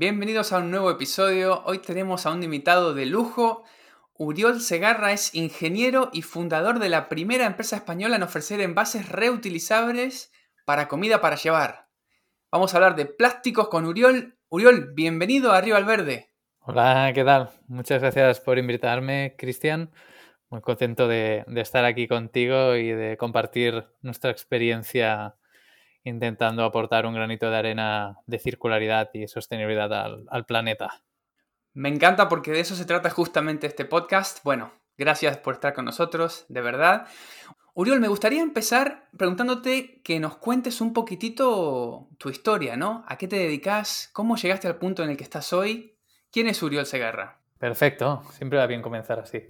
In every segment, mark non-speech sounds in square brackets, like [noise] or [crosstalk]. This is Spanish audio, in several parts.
Bienvenidos a un nuevo episodio. Hoy tenemos a un invitado de lujo. Uriol Segarra es ingeniero y fundador de la primera empresa española en ofrecer envases reutilizables para comida para llevar. Vamos a hablar de plásticos con Uriol. Uriol, bienvenido a Arriba al Verde. Hola, ¿qué tal? Muchas gracias por invitarme, Cristian. Muy contento de, de estar aquí contigo y de compartir nuestra experiencia intentando aportar un granito de arena de circularidad y sostenibilidad al, planeta. Me encanta porque de eso se trata justamente este podcast. Bueno, gracias por estar con nosotros, de verdad. Uriol, me gustaría empezar preguntándote que nos cuentes un poquitito tu historia, ¿no? ¿A qué te dedicas? ¿Cómo llegaste al punto en el que estás hoy? ¿Quién es Uriol Segarra? Perfecto, siempre va bien comenzar así.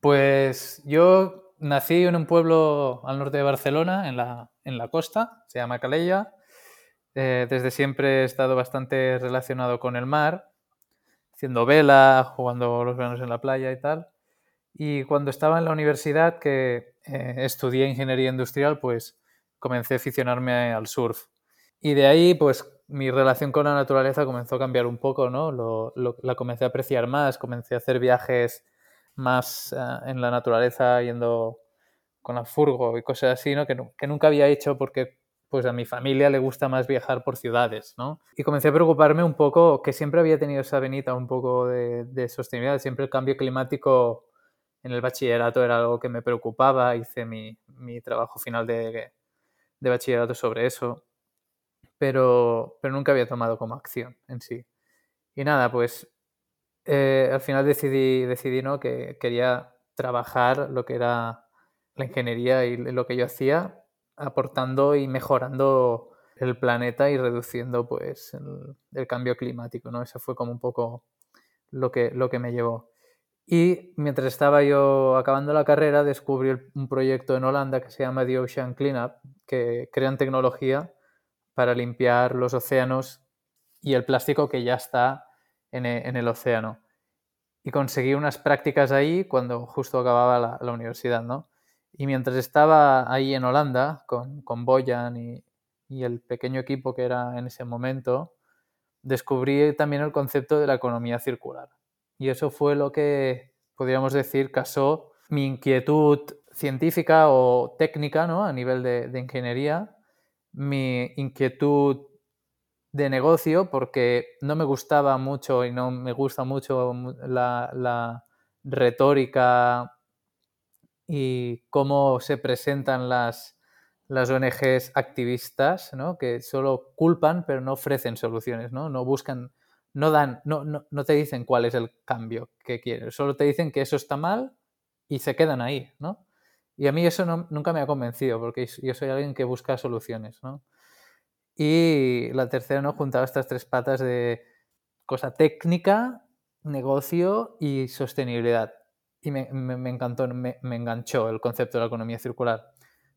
Pues yo nací en un pueblo al norte de Barcelona, en la, en la costa, se llama Calella. Eh, desde siempre he estado bastante relacionado con el mar, haciendo vela, jugando los veranos en la playa y tal. Y cuando estaba en la universidad, que eh, estudié ingeniería industrial, pues comencé a aficionarme al surf. Y de ahí, pues mi relación con la naturaleza comenzó a cambiar un poco, ¿no? la comencé a apreciar más, comencé a hacer viajes más eh, en la naturaleza, yendo con la furgo y cosas así, ¿no? Que, que, nunca había hecho porque pues a mi familia le gusta más viajar por ciudades, ¿no? Y comencé a preocuparme un poco, que siempre había tenido esa venita un poco de, de sostenibilidad, siempre el cambio climático en el bachillerato era algo que me preocupaba, hice mi, mi trabajo final de, de, bachillerato sobre eso, pero, pero nunca había tomado como acción en sí. Y nada, pues eh, al final decidí, decidí ¿no? que quería trabajar lo que era la ingeniería y lo que yo hacía, aportando y mejorando el planeta y reduciendo pues el, cambio climático, ¿no? Eso fue como un poco lo que, lo que me llevó. Y mientras estaba yo acabando la carrera, descubrí un proyecto en Holanda que se llama The Ocean Cleanup, que crean tecnología para limpiar los océanos y el plástico que ya está e, en, el océano. Y conseguí unas prácticas ahí cuando justo acababa la, universidad, ¿no? Y mientras estaba ahí en Holanda con, con Boyan y, y, el pequeño equipo que era en ese momento, descubrí también el concepto de la economía circular. Y eso fue lo que, podríamos decir, casó mi inquietud científica o técnica, ¿no? A nivel de, de ingeniería, mi inquietud de negocio porque no me gustaba mucho y no me gusta mucho la, retórica y cómo se presentan las, las ONGs activistas, ¿no? que solo culpan pero no ofrecen soluciones, no, no buscan, no dan, no, no, no, te dicen cuál es el cambio que quieren, solo te dicen que eso está mal y se quedan ahí, ¿no? Y a mí eso nunca me ha convencido porque yo soy alguien que busca soluciones, ¿no? Y la tercera, ¿no? Juntaba estas tres patas de cosa técnica, negocio y sostenibilidad. Y me, me, encantó, me, me, enganchó el concepto de la economía circular.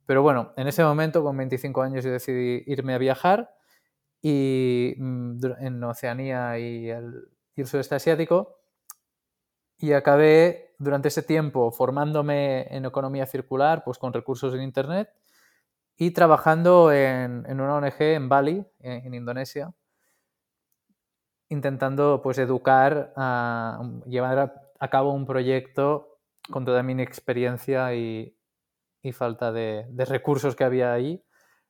Pero bueno, en ese momento, con 25 años, yo decidí irme a viajar y, mm, en Oceanía y el, y el sudeste asiático. Y acabé durante ese tiempo formándome en economía circular, pues con recursos en Internet y trabajando en, una ONG en Bali, en, Indonesia, intentando pues educar, a, llevar a, cabo un proyecto con toda mi experiencia y, falta de, recursos que había ahí,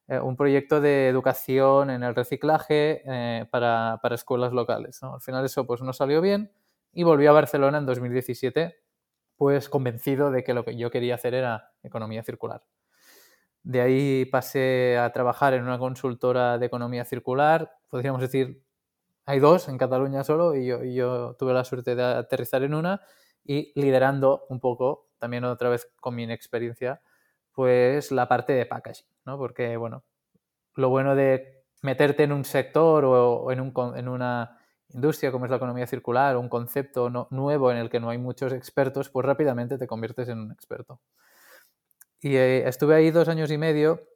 eh, un proyecto de educación en el reciclaje eh, para, escuelas locales. Al final eso pues no salió bien y volví a Barcelona en 2017 pues convencido de que lo que yo quería hacer era economía circular. De ahí pasé a trabajar en una consultora de economía circular. Podríamos decir, hay dos en Cataluña solo y yo, tuve la suerte de aterrizar en una y liderando un poco, también otra vez con mi inexperiencia, pues la parte de packaging. ¿no? Porque, bueno, lo bueno de meterte en un sector o, en, en, una industria como es la economía circular, un concepto nuevo en el que no hay muchos expertos, pues rápidamente te conviertes en un experto. Y eh, estuve ahí dos años y medio,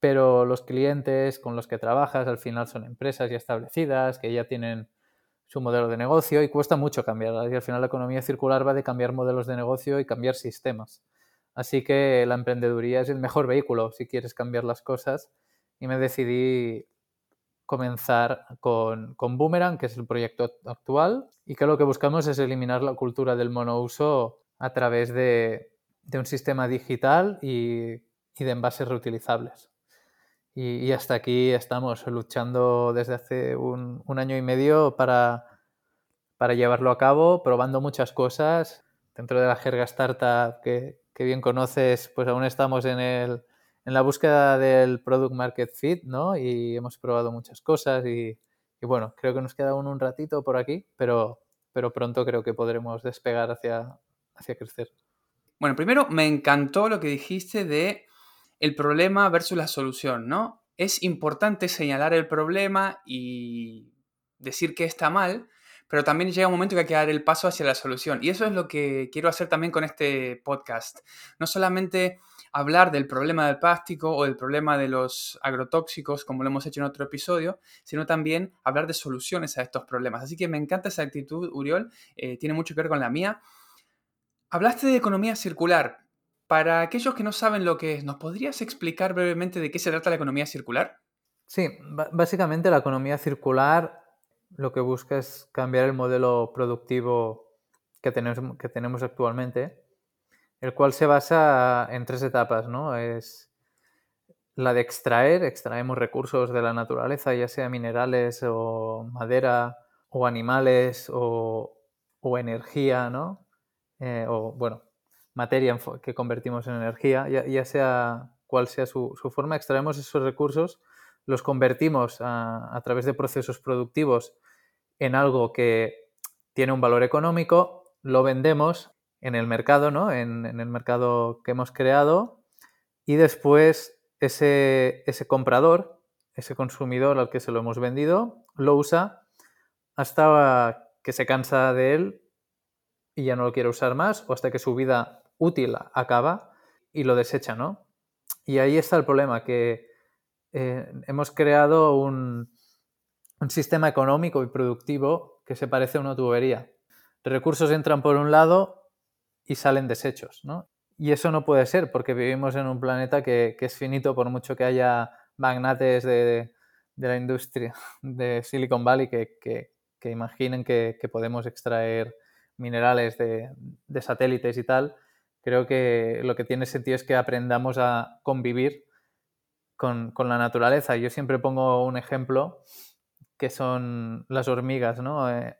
pero los clientes con los que trabajas al final son empresas ya establecidas, que ya tienen su modelo de negocio y cuesta mucho cambiarlas. Y al final la economía circular va de cambiar modelos de negocio y cambiar sistemas. Así que la emprendeduría es el mejor vehículo si quieres cambiar las cosas y me decidí comenzar con, con Boomerang, que es el proyecto actual, y que lo que buscamos es eliminar la cultura del monouso a través de, un sistema digital y, de envases reutilizables. Y, hasta aquí estamos luchando desde hace un, año y medio para, para, llevarlo a cabo, probando muchas cosas. Dentro de la jerga startup que, que bien conoces, pues aún estamos en el, en la búsqueda del product market fit, ¿no? Y hemos probado muchas cosas y, bueno, creo que nos queda aún un ratito por aquí, pero, pero pronto creo que podremos despegar hacia, hacia crecer. Bueno, primero me encantó lo que dijiste de el problema versus la solución, ¿no? Es importante señalar el problema y decir que está mal, pero también llega un momento que hay que dar el paso hacia la solución. Y eso es lo que quiero hacer también con este podcast. No solamente hablar del problema del plástico o del problema de los agrotóxicos, como lo hemos hecho en otro episodio, sino también hablar de soluciones a estos problemas. Así que me encanta esa actitud, Uriol, eh, tiene mucho que ver con la mía. Hablaste de economía circular. Para aquellos que no saben lo que es, ¿nos podrías explicar brevemente de qué se trata la economía circular? Sí, básicamente la economía circular lo que busca es cambiar el modelo productivo que tenemos, que tenemos actualmente el cual se basa en tres etapas, ¿no? Es la de extraer, extraemos recursos de la naturaleza, ya sea minerales o madera o animales o, energía, ¿no? Eh, o, bueno, materia que convertimos en energía, ya, sea cual sea su, forma, extraemos esos recursos, los convertimos a, a través de procesos productivos en algo que tiene un valor económico, lo vendemos en el mercado, ¿no? En, el mercado que hemos creado y después ese, ese, comprador, ese consumidor al que se lo hemos vendido, lo usa hasta que se cansa de él y ya no lo quiere usar más o hasta que su vida útil acaba y lo desecha, ¿no? Y ahí está el problema, que eh, hemos creado un, sistema económico y productivo que se parece a una tubería. Recursos entran por un lado y salen desechos, ¿no? Y eso no puede ser porque vivimos en un planeta que, es finito por mucho que haya magnates de, la industria de Silicon Valley que, imaginen que, podemos extraer minerales de, satélites y tal. Creo que lo que tiene sentido es que aprendamos a convivir con, la naturaleza. Yo siempre pongo un ejemplo que son las hormigas, ¿no? Eh,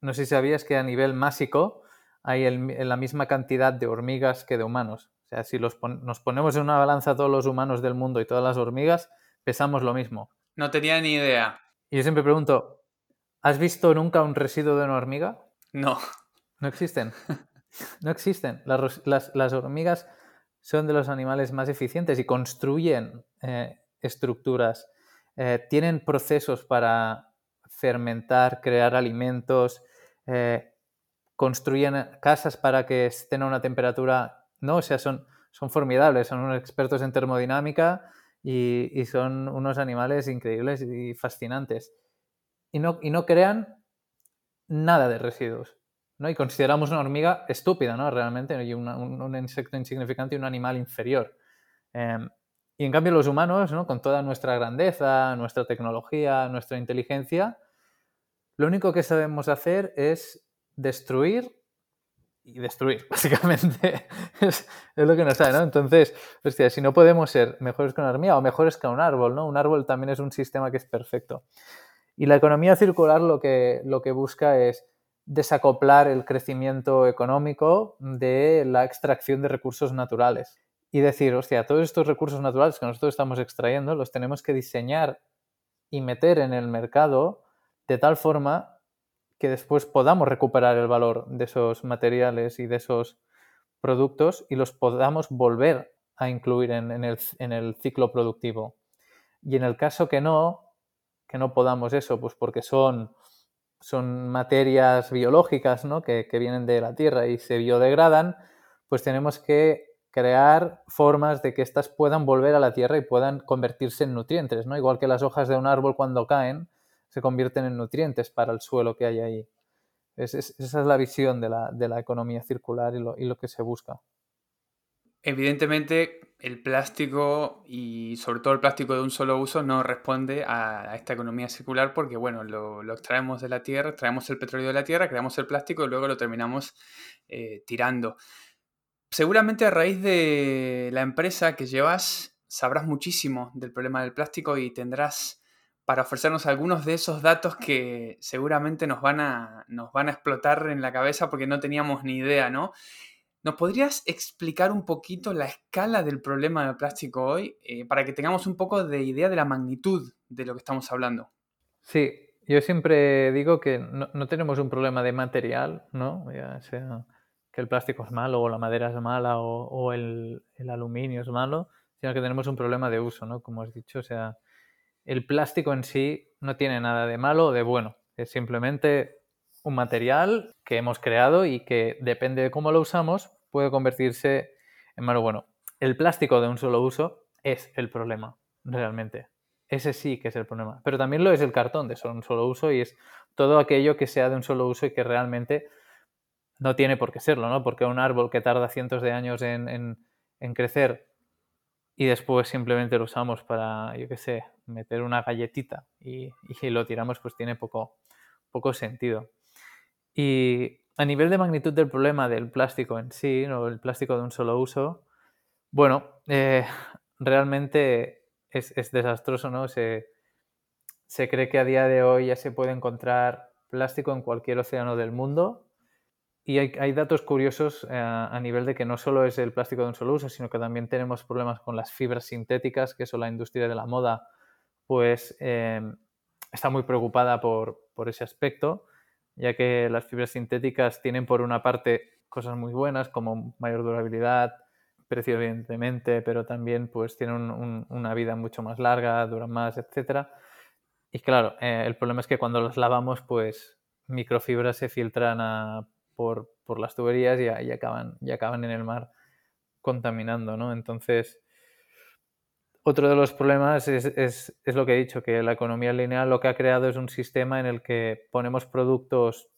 no sé si sabías que a nivel másico hay la misma cantidad de hormigas que de humanos. O sea, si nos ponemos en una balanza todos los humanos del mundo y todas las hormigas, pesamos lo mismo. No tenía ni idea. Y yo siempre pregunto, ¿has visto nunca un residuo de una hormiga? No. No existen. No existen. Las, hormigas son de los animales más eficientes y construyen eh, estructuras. Eh, tienen procesos para fermentar, crear alimentos, eh, construyen casas para que estén a una temperatura, no, o sea, son, formidables, son unos expertos en termodinámica y, son unos animales increíbles y fascinantes. Y no, y no crean nada de residuos. ¿No? Y consideramos una hormiga estúpida, ¿no? Realmente, y un, insecto insignificante y un animal inferior. Em, y en cambio los humanos, ¿no? con toda nuestra grandeza, nuestra tecnología, nuestra inteligencia, lo único que sabemos hacer es destruir y destruir, [laughs] básicamente. es, lo que nos sale, ¿no? Entonces, hostia, si no podemos ser mejores que una hormiga o mejores que un árbol, ¿no? Un árbol también es un sistema que es perfecto. Y la economía circular lo que, lo que busca es desacoplar el crecimiento económico de la extracción de recursos naturales. Y decir, hostia, todos estos recursos naturales que nosotros estamos extrayendo los tenemos que diseñar y meter en el mercado de tal forma que después podamos recuperar el valor de esos materiales y de esos productos y los podamos volver a incluir en, el, en, el, ciclo productivo. Y en el caso que no, que no podamos eso, pues porque son, son materias biológicas ¿no? que, que vienen de la tierra y se biodegradan, pues tenemos que crear formas de que éstas puedan volver a la tierra y puedan convertirse en nutrientes, ¿no? Igual que las hojas de un árbol cuando caen se convierten en nutrientes para el suelo que hay ahí. esa es la visión de la, de la economía circular y lo, y lo, que se busca. Evidentemente, el plástico y sobre todo el plástico de un solo uso no responde a, esta economía circular porque, bueno, lo, extraemos de la tierra, extraemos el petróleo de la tierra, creamos el plástico y luego lo terminamos eh, tirando. Seguramente a raíz de la empresa que llevas sabrás muchísimo del problema del plástico y tendrás para ofrecernos algunos de esos datos que seguramente nos van a, nos van a explotar en la cabeza porque no teníamos ni idea, ¿no? ¿Nos podrías explicar un poquito la escala del problema del plástico hoy eh, para que tengamos un poco de idea de la magnitud de lo que estamos hablando? Sí, yo siempre digo que no, no tenemos un problema de material, ¿no? Ya sea que el plástico es malo o la madera es mala o, el, aluminio es malo, sino que tenemos un problema de uso, ¿no? Como has dicho, o sea, el plástico en sí no tiene nada de malo o de bueno, es simplemente un material que hemos creado y que depende de cómo lo usamos puede convertirse en malo. Bueno, el plástico de un solo uso es el problema, realmente. Ese sí que es el problema. Pero también lo es el cartón de un solo uso y es todo aquello que sea de un solo uso y que realmente no tiene por qué serlo, ¿no? Porque un árbol que tarda cientos de años en, crecer y después simplemente lo usamos para, yo qué sé, meter una galletita y, lo tiramos, pues tiene poco, poco sentido. Y a nivel de magnitud del problema del plástico en sí, o el plástico de un solo uso, bueno, eh, [laughs] realmente es, desastroso, ¿no? Se, cree que a día de hoy ya se puede encontrar plástico en cualquier océano del mundo y hay, datos curiosos eh, a nivel de que no solo es el plástico de un solo uso, sino que también tenemos problemas con las fibras sintéticas, que eso la industria de la moda pues em, está muy preocupada por, ese aspecto, ya que las fibras sintéticas tienen por una parte cosas muy buenas como mayor durabilidad, precio evidentemente, pero también pues tienen una vida mucho más larga, duran más, etc. Y claro, eh, el problema es que cuando las lavamos pues microfibras se filtran a por, las tuberías y, y, acaban, y acaban en el mar contaminando, ¿no? Entonces, otro de los problemas es, es, es, lo que he dicho, que la economía lineal lo que ha creado es un sistema en el que ponemos productos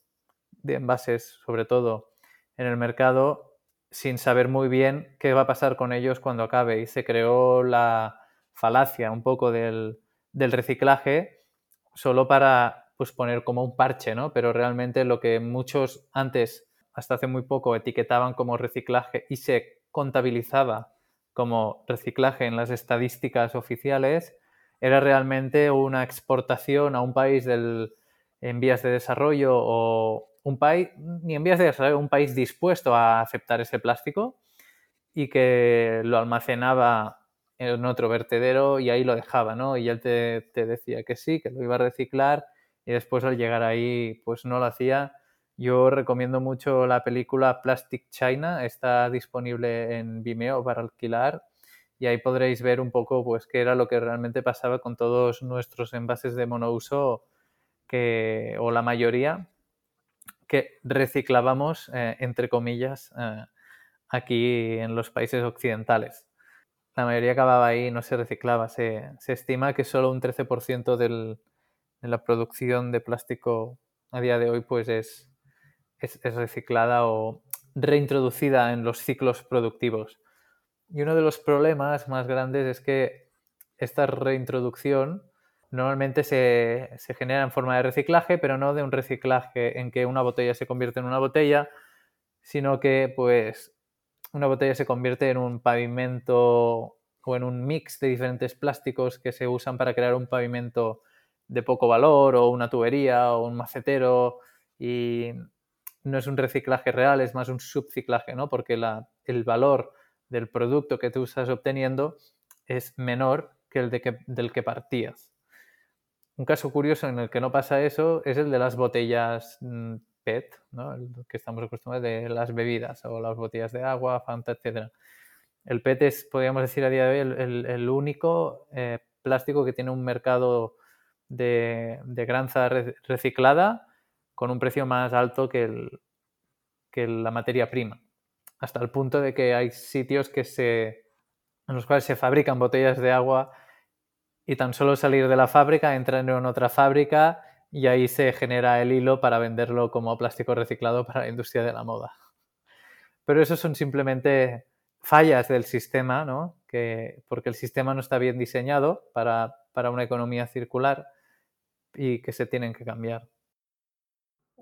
de envases, sobre todo, en el mercado sin saber muy bien qué va a pasar con ellos cuando acabe. Y se creó la falacia un poco del, del reciclaje solo para pues poner como un parche, ¿no? Pero realmente lo que muchos antes, hasta hace muy poco, etiquetaban como reciclaje y se contabilizaba como reciclaje en las estadísticas oficiales, era realmente una exportación a un país del, en vías de desarrollo o un país, ni en vías de desarrollo, un país dispuesto a aceptar ese plástico y que lo almacenaba en otro vertedero y ahí lo dejaba, ¿no? Y él te, te decía que sí, que lo iba a reciclar y después al llegar ahí pues no lo hacía. Yo recomiendo mucho la película Plastic China, está disponible en Vimeo para alquilar y ahí podréis ver un poco pues qué era lo que realmente pasaba con todos nuestros envases de monouso que, o la mayoría que reciclábamos eh, entre comillas eh, aquí en los países occidentales. La mayoría acababa ahí, no se reciclaba. Se, se estima que solo un 13% del, en la producción de plástico a día de hoy pues es, es, reciclada o reintroducida en los ciclos productivos. Y uno de los problemas más grandes es que esta reintroducción normalmente se, se, genera en forma de reciclaje, pero no de un reciclaje en que una botella se convierte en una botella, sino que pues una botella se convierte en un pavimento o en un mix de diferentes plásticos que se usan para crear un pavimento de poco valor o una tubería o un macetero y no es un reciclaje real, es más un subciclaje, ¿no? Porque la, el valor del producto que tú estás obteniendo es menor que el de que, del que partías. Un caso curioso en el que no pasa eso es el de las botellas mm, PET, ¿no? el que estamos acostumbrados de las bebidas o las botellas de agua, Fanta, etc. el PET es, podríamos decir a día de hoy, el, único eh, plástico que tiene un mercado de, de granza reciclada con un precio más alto que, que la materia prima. Hasta el punto de que hay sitios que se, en los cuales se fabrican botellas de agua y tan solo salir de la fábrica entran en otra fábrica y ahí se genera el hilo para venderlo como plástico reciclado para la industria de la moda. Pero eso son simplemente fallas del sistema, ¿no? Que, porque el sistema no está bien diseñado para, para una economía circular y que se tienen que cambiar.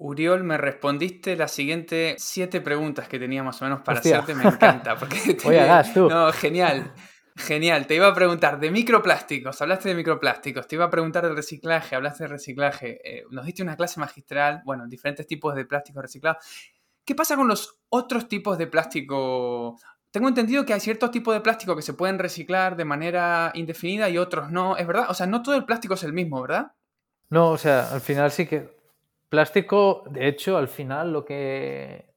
Uriol, me respondiste las siguientes siete preguntas que tenía más o menos para hacerte. Me encanta. Porque [laughs] tú. No, genial. Genial, te iba a preguntar de microplásticos, hablaste de microplásticos, te iba a preguntar de reciclaje, hablaste de reciclaje, eh, nos diste una clase magistral, bueno, diferentes tipos de plástico reciclado. ¿Qué pasa con los otros tipos de plástico? Tengo entendido que hay ciertos tipos de plástico que se pueden reciclar de manera indefinida y otros no, ¿es verdad? O sea, no todo el plástico es el mismo, ¿verdad? No, o sea, al final sí que... Plástico, de hecho, al final lo que...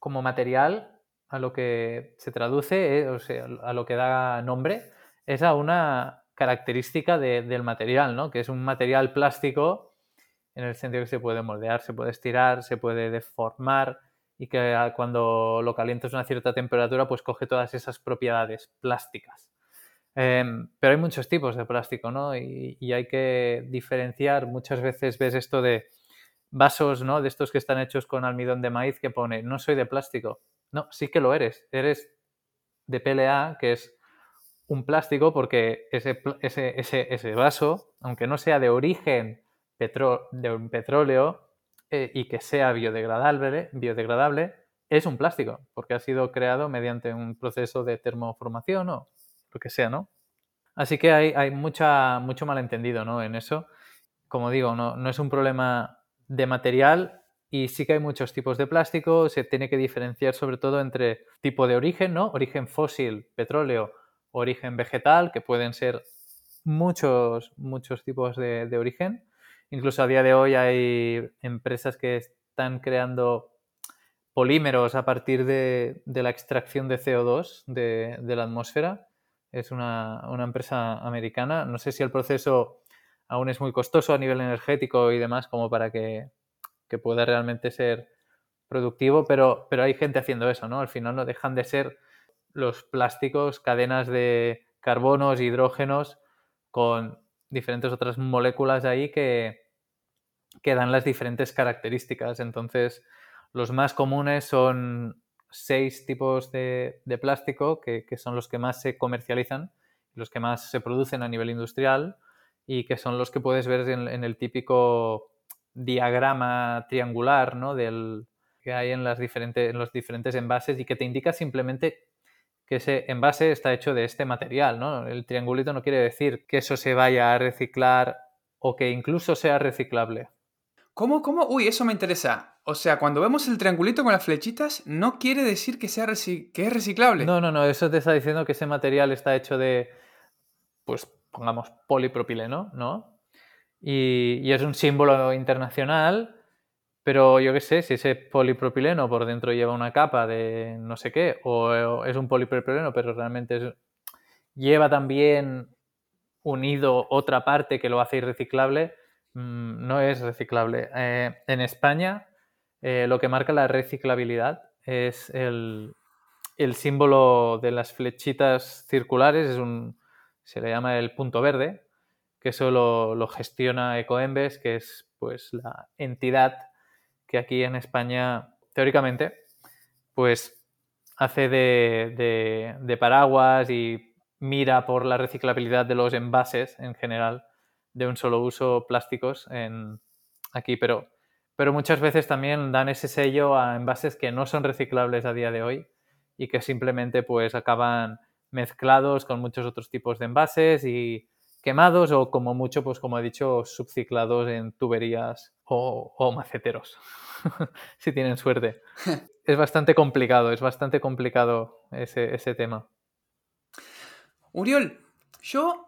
como material a lo que se traduce, eh, o sea, a lo que da nombre, es a una característica del material, ¿no? Que es un material plástico en el sentido que se puede moldear, se puede estirar, se puede deformar y que cuando lo calientas a una cierta temperatura, pues coge todas esas propiedades plásticas. Em, pero hay muchos tipos de plástico, ¿no? Y, hay que diferenciar. Muchas veces ves esto de vasos, ¿no? De estos que están hechos con almidón de maíz que pone, no soy de plástico. No, sí que lo eres. Eres de PLA, que es un plástico, porque ese, ese, vaso, aunque no sea de origen de un petróleo eh, y que sea biodegradable, biodegradable, es un plástico, porque ha sido creado mediante un proceso de termoformación o lo que sea, ¿no? Así que hay, hay mucha, mucho malentendido ¿no? en eso. Como digo, no, no es un problema de material y sí que hay muchos tipos de plástico, se tiene que diferenciar sobre todo entre tipo de origen, ¿no? Origen fósil, petróleo, origen vegetal, que pueden ser muchos, muchos tipos de, origen. Incluso a día de hoy hay empresas que están creando polímeros a partir de, la extracción de CO2 de, la atmósfera. Es una, una, empresa americana. No sé si el proceso aún es muy costoso a nivel energético y demás como para que que pueda realmente ser productivo, pero, pero hay gente haciendo eso, ¿no? Al final no dejan de ser los plásticos, cadenas de carbonos, hidrógenos, con diferentes otras moléculas ahí que, que dan las diferentes características. Entonces, los más comunes son seis tipos de, plástico, que, son los que más se comercializan, los que más se producen a nivel industrial y que son los que puedes ver en el típico diagrama triangular ¿no? Del, que hay en, las diferentes, en los diferentes envases y que te indica simplemente que ese envase está hecho de este material. ¿no? El triangulito no quiere decir que eso se vaya a reciclar o que incluso sea reciclable. ¿Cómo, cómo? Uy, eso me interesa. O sea, cuando vemos el triangulito con las flechitas, no quiere decir que, sea que es reciclable. No, no, no, eso te está diciendo que ese material está hecho de, pues, pongamos, polipropileno, ¿no? y, es un símbolo internacional, pero yo qué sé, si ese polipropileno por dentro lleva una capa de no sé qué, o, es un polipropileno, pero realmente lleva también unido otra parte que lo hace irreciclable, mm, no es reciclable. Eh, en España, eh, lo que marca la reciclabilidad es el, el, símbolo de las flechitas circulares, es un, se le llama el punto verde, que eso lo, gestiona Ecoembes, que es pues la entidad que aquí en España, teóricamente, pues hace de, paraguas y mira por la reciclabilidad de los envases en general de un solo uso plásticos en, aquí, pero, pero muchas veces también dan ese sello a envases que no son reciclables a día de hoy y que simplemente pues acaban mezclados con muchos otros tipos de envases y quemados o como mucho, pues como he dicho, subciclados en tuberías o, maceteros, [laughs] si tienen suerte. [laughs] es bastante complicado, es bastante complicado ese, ese tema. Uriol, yo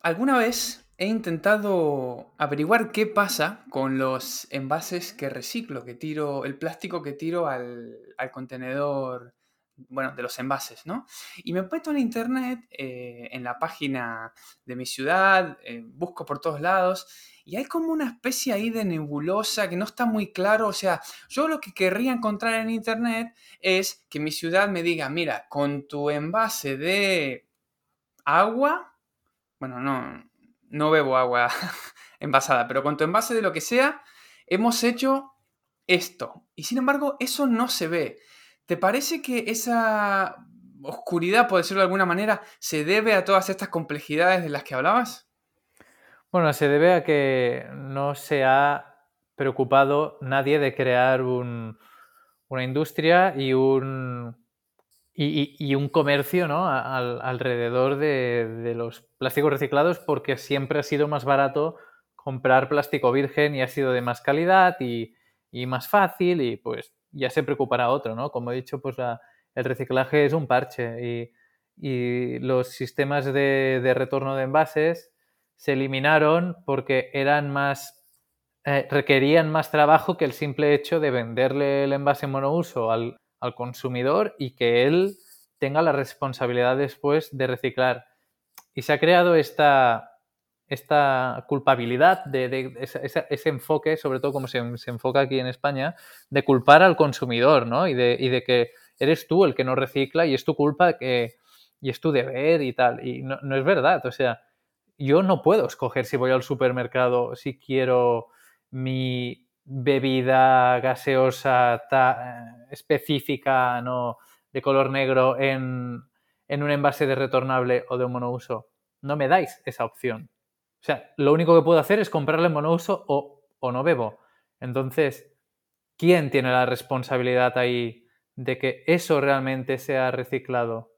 alguna vez he intentado averiguar qué pasa con los envases que reciclo, que tiro, el plástico que tiro al, al contenedor bueno, de los envases, ¿no? Y me meto en internet, eh, en la página de mi ciudad, eh, busco por todos lados, y hay como una especie ahí de nebulosa que no está muy claro. O sea, yo lo que querría encontrar en internet es que mi ciudad me diga, mira, con tu envase de agua, bueno, no, no bebo agua [laughs] envasada, pero con tu envase de lo que sea, hemos hecho esto. Y sin embargo, eso no se ve. ¿Te parece que esa oscuridad, por decirlo de alguna manera, se debe a todas estas complejidades de las que hablabas? Bueno, se debe a que no se ha preocupado nadie de crear una industria y un, y, un comercio ¿no? alrededor de, los plásticos reciclados porque siempre ha sido más barato comprar plástico virgen y ha sido de más calidad y, y más fácil y pues ya se preocupará otro, ¿no? Como he dicho, pues el reciclaje es un parche y, los sistemas de, retorno de envases se eliminaron porque eran más, eh, requerían más trabajo que el simple hecho de venderle el envase monouso al, al consumidor y que él tenga la responsabilidad después de reciclar. Y se ha creado esta, esta culpabilidad, de, ese, enfoque, sobre todo como se, enfoca aquí en España, de culpar al consumidor, ¿no? Y de, de, que eres tú el que no recicla y es tu culpa que, y es tu deber y tal. Y no, es verdad, o sea, yo no puedo escoger si voy al supermercado, si quiero mi bebida gaseosa específica, ¿no? De color negro en, en un envase de retornable o de un monouso. No me dais esa opción. O sea, lo único que puedo hacer es comprarle monouso o, o no bebo. Entonces, ¿quién tiene la responsabilidad ahí de que eso realmente sea reciclado?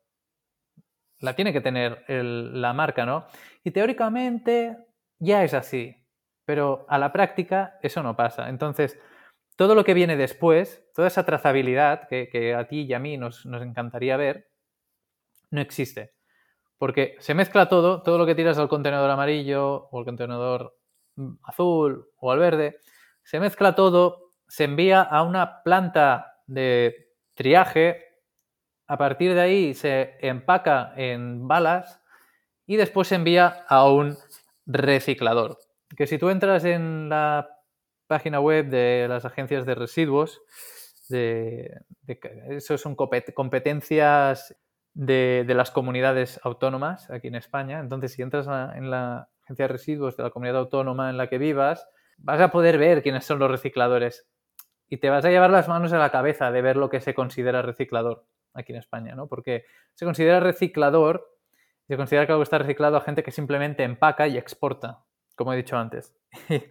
La tiene que tener la marca, ¿no? Y teóricamente ya es así, pero a la práctica eso no pasa. Entonces, todo lo que viene después, toda esa trazabilidad que, a ti y a mí nos, nos encantaría ver, no existe. Porque se mezcla todo, todo lo que tiras al contenedor amarillo o al contenedor mm, azul o al verde, se mezcla todo, se envía a una planta de triaje, a partir de ahí se empaca en balas y después se envía a un reciclador. Que si tú entras en la página web de las agencias de residuos, de, eso son competencias de, las comunidades autónomas aquí en España. Entonces, si entras en la agencia de residuos de la comunidad autónoma en la que vivas, vas a poder ver quiénes son los recicladores y te vas a llevar las manos a la cabeza de ver lo que se considera reciclador aquí en España, ¿no? Porque se considera reciclador, se considera que algo está reciclado a gente que simplemente empaca y exporta, como he dicho antes. [laughs]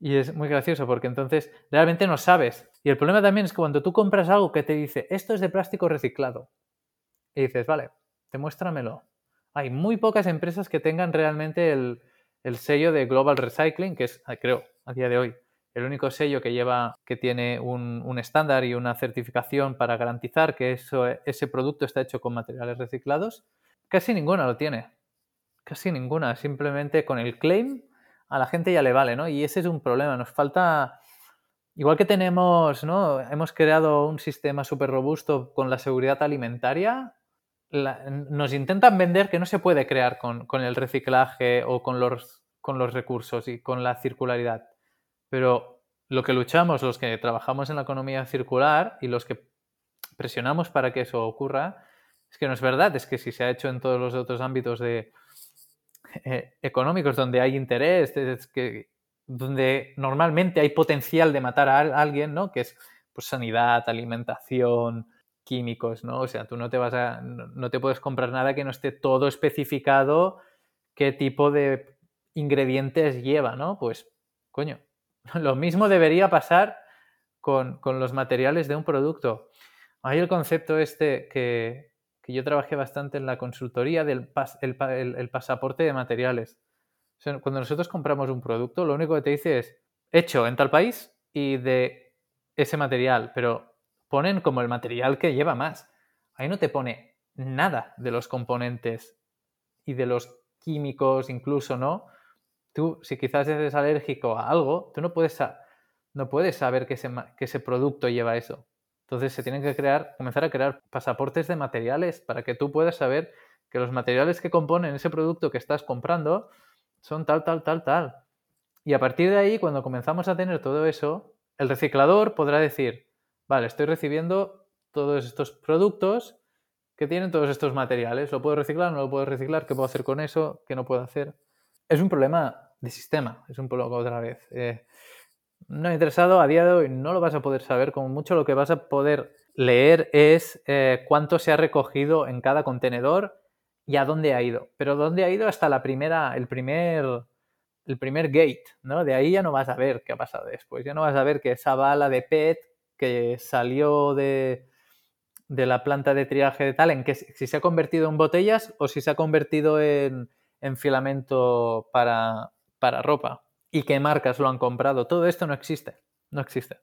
y es muy gracioso porque entonces realmente no sabes. Y el problema también es que cuando tú compras algo que te dice, esto es de plástico reciclado, y dices, vale, demuéstramelo. Hay muy pocas empresas que tengan realmente el, sello de Global Recycling, que es, creo, a día de hoy, el único sello que lleva, que tiene un, estándar y una certificación para garantizar que eso, ese producto está hecho con materiales reciclados. Casi ninguna lo tiene. Casi ninguna. Simplemente con el claim a la gente ya le vale, ¿no? Y ese es un problema. Nos falta Igual que tenemos, ¿no? Hemos creado un sistema súper robusto con la seguridad alimentaria, nos intentan vender que no se puede crear con, el reciclaje o con los, con los recursos y con la circularidad. Pero lo que luchamos, los que trabajamos en la economía circular y los que presionamos para que eso ocurra, es que no es verdad, es que si se ha hecho en todos los otros ámbitos de, eh, económicos donde hay interés, es que, donde normalmente hay potencial de matar a alguien, ¿no? Que es pues, sanidad, alimentación, químicos, ¿no? O sea, tú no te vas a, no te puedes comprar nada que no esté todo especificado qué tipo de ingredientes lleva, ¿no? Pues, coño, [laughs] lo mismo debería pasar con, los materiales de un producto. Hay el concepto este que, yo trabajé bastante en la consultoría del el, pasaporte de materiales. cuando nosotros compramos un producto, lo único que te dice es hecho en tal país y de ese material, pero ponen como el material que lleva más. Ahí no te pone nada de los componentes y de los químicos incluso, ¿no? Tú, si quizás eres alérgico a algo, tú no puedes, no puedes saber que ese, que ese producto lleva eso. Entonces se tienen que crear, comenzar a crear pasaportes de materiales para que tú puedas saber que los materiales que componen ese producto que estás comprando son tal, tal, tal, tal. Y a partir de ahí, cuando comenzamos a tener todo eso, el reciclador podrá decir, vale, estoy recibiendo todos estos productos que tienen todos estos materiales. ¿Lo puedo reciclar? ¿No lo puedo reciclar? ¿Qué puedo hacer con eso? ¿Qué no puedo hacer? Es un problema de sistema, es un problema otra vez. Eh, no interesado, a día de hoy no lo vas a poder saber. Como mucho lo que vas a poder leer es eh, cuánto se ha recogido en cada contenedor y a dónde ha ido. Pero dónde ha ido hasta la primera, el primer, el primer gate, ¿no? De ahí ya no vas a ver qué ha pasado después. Ya no vas a ver que esa bala de PET que salió de, de la planta de triaje de tal, en que si se ha convertido en botellas o si se ha convertido en, en filamento para, para ropa y qué marcas lo han comprado. Todo esto no existe, no existe.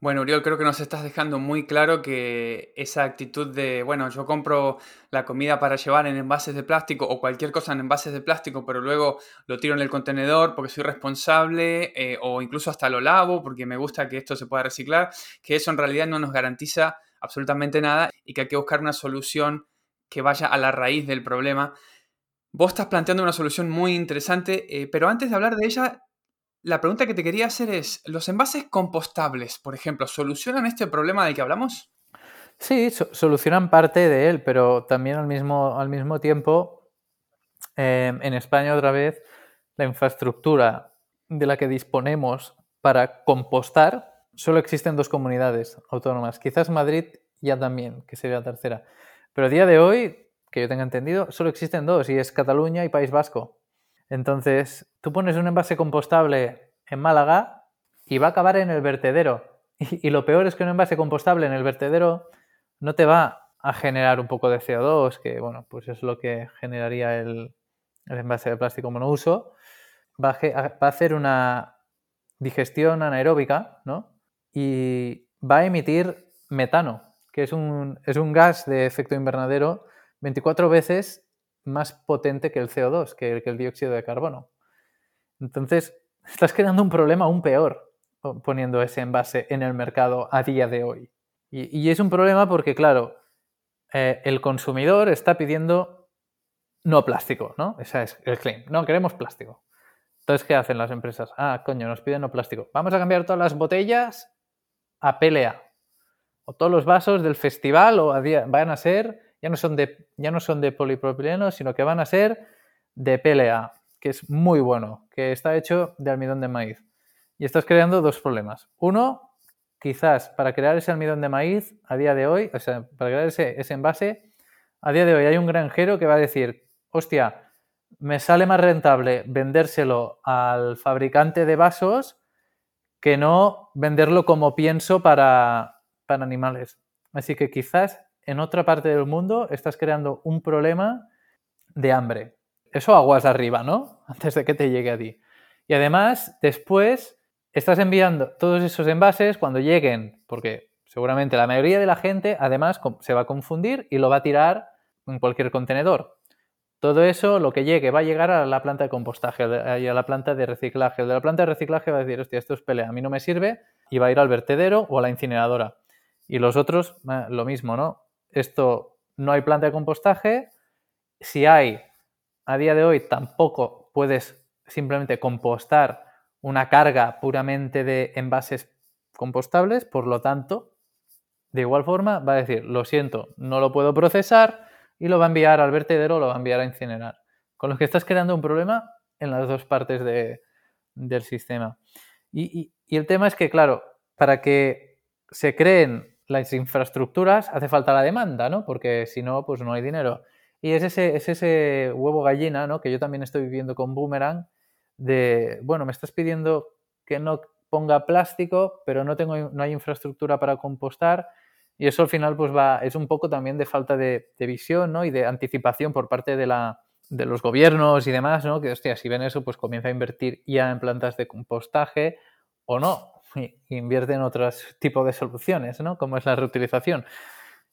Bueno, Uriol, creo que nos estás dejando muy claro que esa actitud de, bueno, yo compro la comida para llevar en envases de plástico o cualquier cosa en envases de plástico, pero luego lo tiro en el contenedor porque soy responsable eh, o incluso hasta lo lavo porque me gusta que esto se pueda reciclar, que eso en realidad no nos garantiza absolutamente nada y que hay que buscar una solución que vaya a la raíz del problema. Vos estás planteando una solución muy interesante, eh, pero antes de hablar de ella, la pregunta que te quería hacer es, ¿los envases compostables, por ejemplo, solucionan este problema del que hablamos? Sí, solucionan parte de él, pero también al mismo, al mismo tiempo, em, en España otra vez, la infraestructura de la que disponemos para compostar, solo existen dos comunidades autónomas. Quizás Madrid ya también, que sería la tercera. Pero a día de hoy, que yo tenga entendido, solo existen dos, y es Cataluña y País Vasco. Entonces, tú pones un envase compostable en Málaga y va a acabar en el vertedero. [laughs] Y, lo peor es que un envase compostable en el vertedero no te va a generar un poco de CO2, que bueno, pues es lo que generaría el, envase de plástico monouso. Va a, va a hacer una digestión anaeróbica, ¿no? Y va a emitir metano, que es un, es un gas de efecto invernadero 24 veces más potente que el CO2, que, el dióxido de carbono. Entonces, [laughs] estás creando un problema aún peor poniendo ese envase en el mercado a día de hoy. Y, es un problema porque, claro, eh, el consumidor está pidiendo no plástico, ¿no? Ese es el claim. No, queremos plástico. Entonces, ¿qué hacen las empresas? Ah, coño, nos piden no plástico. Vamos a cambiar todas las botellas a PLA. O todos los vasos del festival o van a ser ya no son de, ya no son de polipropileno, sino que van a ser de PLA, que es muy bueno, que está hecho de almidón de maíz. Y estás creando dos problemas. Uno, quizás para crear ese almidón de maíz a día de hoy, o sea, para crear ese, ese envase, a día de hoy hay un granjero que va a decir, hostia, me sale más rentable vendérselo al fabricante de vasos que no venderlo como pienso para, para animales. Así que quizás en otra parte del mundo estás creando un problema de hambre. Eso aguas arriba, ¿no? [laughs] Antes de que te llegue a ti. Y además, después estás enviando todos esos envases cuando lleguen, porque seguramente la mayoría de la gente además se va a confundir y lo va a tirar en cualquier contenedor. Todo eso, lo que llegue, va a llegar a la planta de compostaje y a la planta de reciclaje. El de la planta de reciclaje va a decir, hostia, esto es pelea, a mí no me sirve, y va a ir al vertedero o a la incineradora. Y los otros, lo mismo, ¿no? Esto no hay planta de compostaje. Si hay, a día de hoy tampoco puedes simplemente compostar una carga puramente de envases compostables, por lo tanto, de igual forma va a decir, lo siento, no lo puedo procesar y lo va a enviar al vertedero o lo va a enviar a incinerar. Con lo que estás creando un problema en las dos partes del sistema. y el tema es que, claro, para que se creen las infraestructuras hace falta la demanda, ¿no? Porque si no, pues no hay dinero. Y es ese, es ese huevo gallina, ¿no? Que yo también estoy viviendo con Boomerang, de, bueno, me estás pidiendo que no ponga plástico, pero no, tengo, no hay infraestructura para compostar. Y eso al final pues va, es un poco también de falta de, visión ¿no? y de anticipación por parte de, la, de los gobiernos y demás, ¿no? que hostia, si ven eso, pues comienza a invertir ya en plantas de compostaje o no invierte en otros tipos de soluciones, ¿no? Como es la reutilización.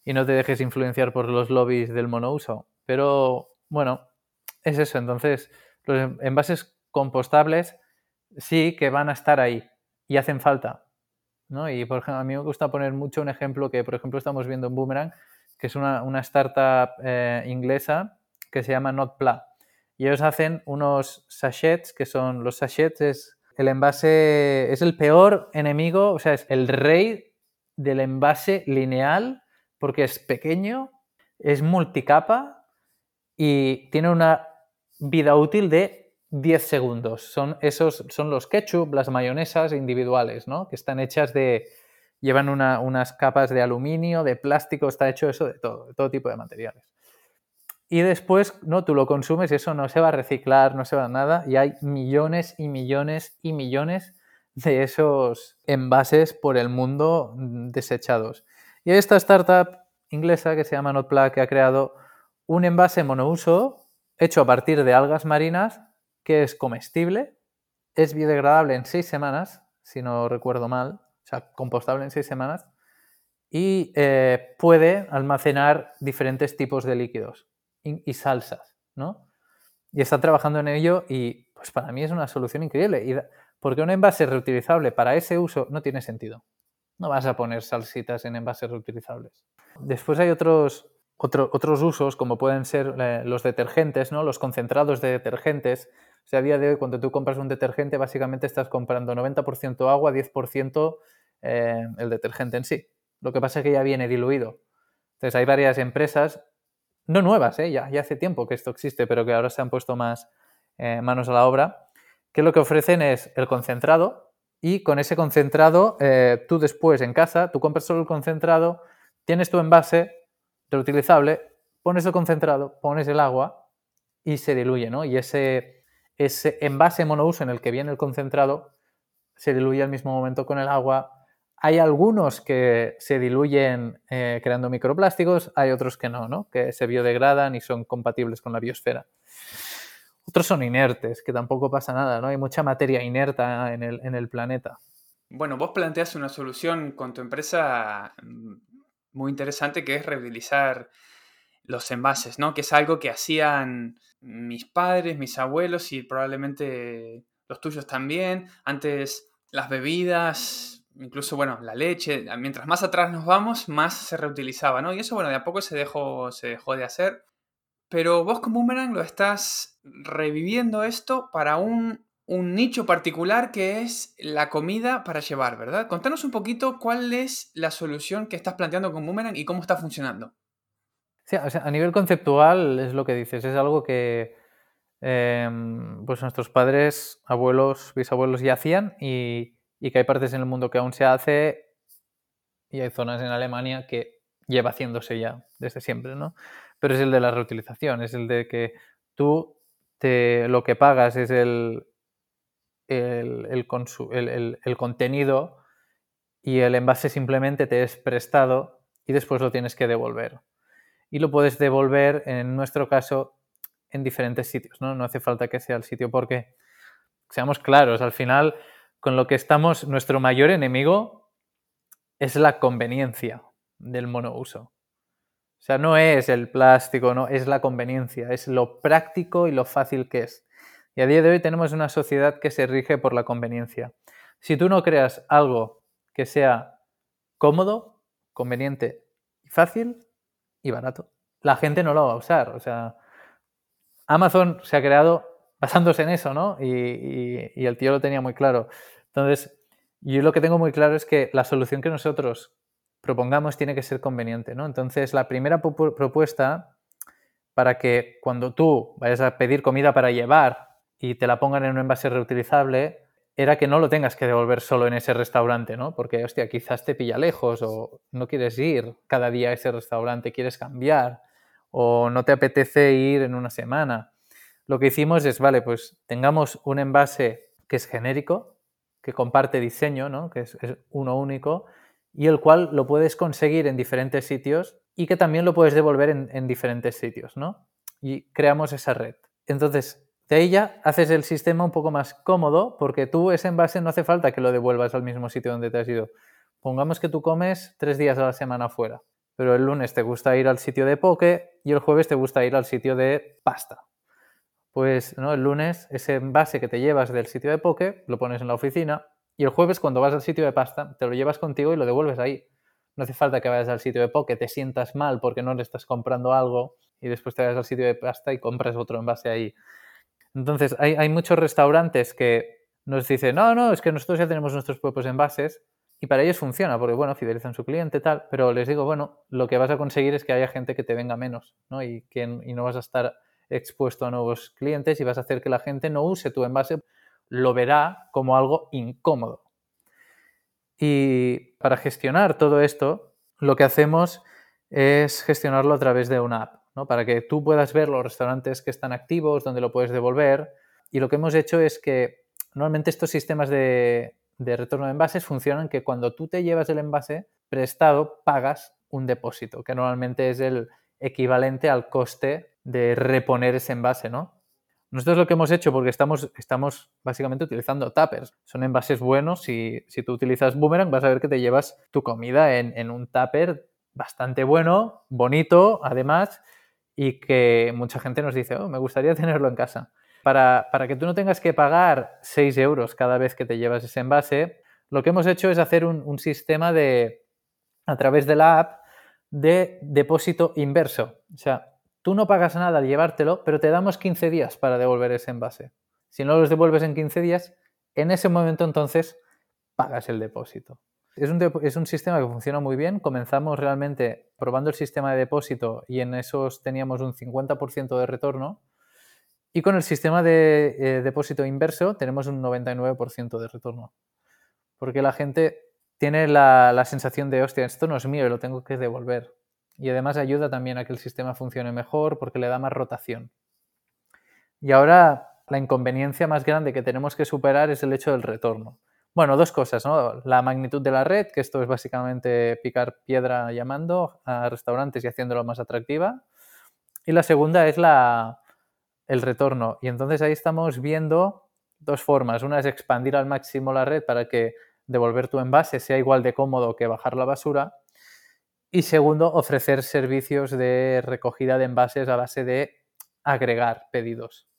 Y no te dejes influenciar por los lobbies del monouso. Pero bueno, es eso. Entonces, los envases compostables sí que van a estar ahí y hacen falta. Y por ejemplo, a mí me gusta poner mucho un ejemplo que, por ejemplo, estamos viendo en Boomerang, que es una, startup eh, inglesa que se llama Notpla. Y ellos hacen unos sachets, que son los sachets, el envase, es el peor enemigo, o sea, es el rey del envase lineal porque es pequeño, es multicapa y tiene una vida útil de 10 segundos. Son esos, son los ketchup, las mayonesas individuales, ¿no? Que están hechas de, llevan unas capas de aluminio, de plástico, está hecho eso de todo, de todo tipo de materiales. Y después, ¿no? Tú lo consumes y eso no se va a reciclar, no se va a nada, y hay millones y millones y millones de esos envases por el mundo desechados. Y hay esta startup inglesa que se llama Notpla que ha creado un envase monouso hecho a partir de algas marinas que es comestible, es biodegradable en seis semanas, si no recuerdo mal, o sea, compostable en seis semanas, y eh, puede almacenar diferentes tipos de líquidos y, salsas, ¿no? Y está trabajando en ello y pues para mí es una solución increíble. Porque un envase reutilizable para ese uso no tiene sentido. No vas a poner salsitas en envases reutilizables. Después hay otros, otros usos, como pueden ser eh, los detergentes, ¿no? los concentrados de detergentes. O sea, a día de hoy, cuando tú compras un detergente, básicamente estás comprando 90% agua, 10% eh, el detergente en sí. Lo que pasa es que ya viene diluido. Entonces, hay varias empresas, no nuevas, ¿eh? ya, ya hace tiempo que esto existe, pero que ahora se han puesto más eh, manos a la obra, que lo que ofrecen es el concentrado y con ese concentrado, tú después en casa, tú compras solo el concentrado, tienes tu envase reutilizable, pones el concentrado, pones el agua y se diluye, ¿no? Y ese, ese envase monouso en el que viene el concentrado se diluye al mismo momento con el agua. Hay algunos que se diluyen eh, creando microplásticos, hay otros que no, ¿no? Que se biodegradan y son compatibles con la biosfera. Otros son inertes, que tampoco pasa nada, ¿no? Hay mucha materia inerta en el, en el planeta. Bueno, vos planteas una solución con tu empresa muy interesante que es reutilizar los envases, ¿no? Que es algo que hacían mis padres, mis abuelos y probablemente los tuyos también. Antes las bebidas, incluso, bueno, la leche, mientras más atrás nos vamos, más se reutilizaba, ¿no? Y eso, bueno, de a poco se dejó, se dejó de hacer. Pero vos como Boomerang lo estás reviviendo esto para un un nicho particular que es la comida para llevar, ¿verdad? Contanos un poquito cuál es la solución que estás planteando con Boomerang y cómo está funcionando. Sí, o sea, a nivel conceptual es lo que dices, es algo que em, pues nuestros padres, abuelos, bisabuelos ya hacían y, y que hay partes en el mundo que aún se hace y hay zonas en Alemania que lleva haciéndose ya desde siempre, ¿no? Pero es el de la reutilización, es el de que tú te, lo que pagas es el, el, el, contenido y el envase simplemente te es prestado y después lo tienes que devolver. Y lo puedes devolver, en nuestro caso, en diferentes sitios, ¿no? No hace falta que sea el sitio porque, seamos claros, al final, con lo que estamos, nuestro mayor enemigo es la conveniencia del monouso. O sea, no es el plástico, no, es la conveniencia, es lo práctico y lo fácil que es. Y a día de hoy tenemos una sociedad que se rige por la conveniencia. Si tú no creas algo que sea cómodo, conveniente y fácil y barato, la gente no lo va a usar. O sea, Amazon se ha creado basándose en eso, ¿no? Y, el tío lo tenía muy claro. Entonces, yo lo que tengo muy claro es que la solución que nosotros propongamos tiene que ser conveniente, ¿no? Entonces, la primera propuesta para que cuando tú vayas a pedir comida para llevar y te la pongan en un envase reutilizable, era que no lo tengas que devolver solo en ese restaurante, ¿no? Porque, hostia, quizás te pilla lejos o no quieres ir cada día a ese restaurante, quieres cambiar o no te apetece ir en una semana. Lo que hicimos es, vale, pues tengamos un envase que es genérico, que comparte diseño, ¿no? Que es, uno único y el cual lo puedes conseguir en diferentes sitios y que también lo puedes devolver en, en diferentes sitios, ¿no? Y creamos esa red. Entonces, de ya haces el sistema un poco más cómodo porque tú ese envase no hace falta que lo devuelvas al mismo sitio donde te has ido. Pongamos que tú comes tres días a la semana fuera, pero el lunes te gusta ir al sitio de poke y el jueves te gusta ir al sitio de pasta. Pues ¿no? el lunes ese envase que te llevas del sitio de poke lo pones en la oficina Y el jueves, cuando vas al sitio de pasta, te lo llevas contigo y lo devuelves ahí. No hace falta que vayas al sitio de poke, te sientas mal porque no le estás comprando algo y después te vayas al sitio de pasta y compras otro envase ahí. Entonces, hay, hay muchos restaurantes que nos dicen, no, no, es que nosotros ya tenemos nuestros propios envases y para ellos funciona, porque bueno, fidelizan su cliente tal, pero les digo, bueno, lo que vas a conseguir es que haya gente que te venga menos, ¿no? Y, que, y no vas a estar expuesto a nuevos clientes y vas a hacer que la gente no use tu envase, lo verá como algo incómodo. Y para gestionar todo esto, lo que hacemos es gestionarlo a través de una app, ¿no? Para que tú puedas ver los restaurantes que están activos, donde lo puedes devolver. Y lo que hemos hecho es que normalmente estos sistemas de, de retorno de envases funcionan que cuando tú te llevas el envase prestado, pagas un depósito, que normalmente es el equivalente al coste de reponer ese envase, ¿no? Nosotros lo que hemos hecho, porque estamos, estamos básicamente utilizando tuppers, son envases buenos y si tú utilizas Boomerang vas a ver que te llevas tu comida en, en un tupper bastante bueno, bonito, además, y que mucha gente nos dice, oh, me gustaría [laughs] tenerlo en casa para, que tú no tengas que pagar 6 euros cada vez que te llevas ese envase, lo que hemos hecho es hacer un, sistema de, a través de la app, de depósito inverso. O sea, tú no pagas nada al llevártelo, pero te damos 15 días para devolver ese envase. Si no los devuelves en 15 días, en ese momento entonces pagas el depósito. Es un, sistema que funciona muy bien. Comenzamos realmente probando el sistema de depósito y en esos teníamos un 50% de retorno. Y con el sistema de eh, depósito inverso tenemos un 99% de retorno. Porque la gente tiene la, sensación de, hostia, esto no es mío y lo tengo que devolver. Y además ayuda también a que el sistema funcione mejor porque le da más rotación. Y ahora la inconveniencia más grande que tenemos que superar es el hecho del retorno. Bueno, dos cosas, ¿no? La magnitud de la red, que esto es básicamente picar piedra llamando a restaurantes y haciéndolo más atractiva. Y la segunda es la, el retorno. Y entonces ahí estamos viendo dos formas. Una es expandir al máximo la red para que devolver tu envase sea igual de cómodo que bajar la basura. Y segundo, ofrecer servicios de recogida de envases a base de agregar pedidos.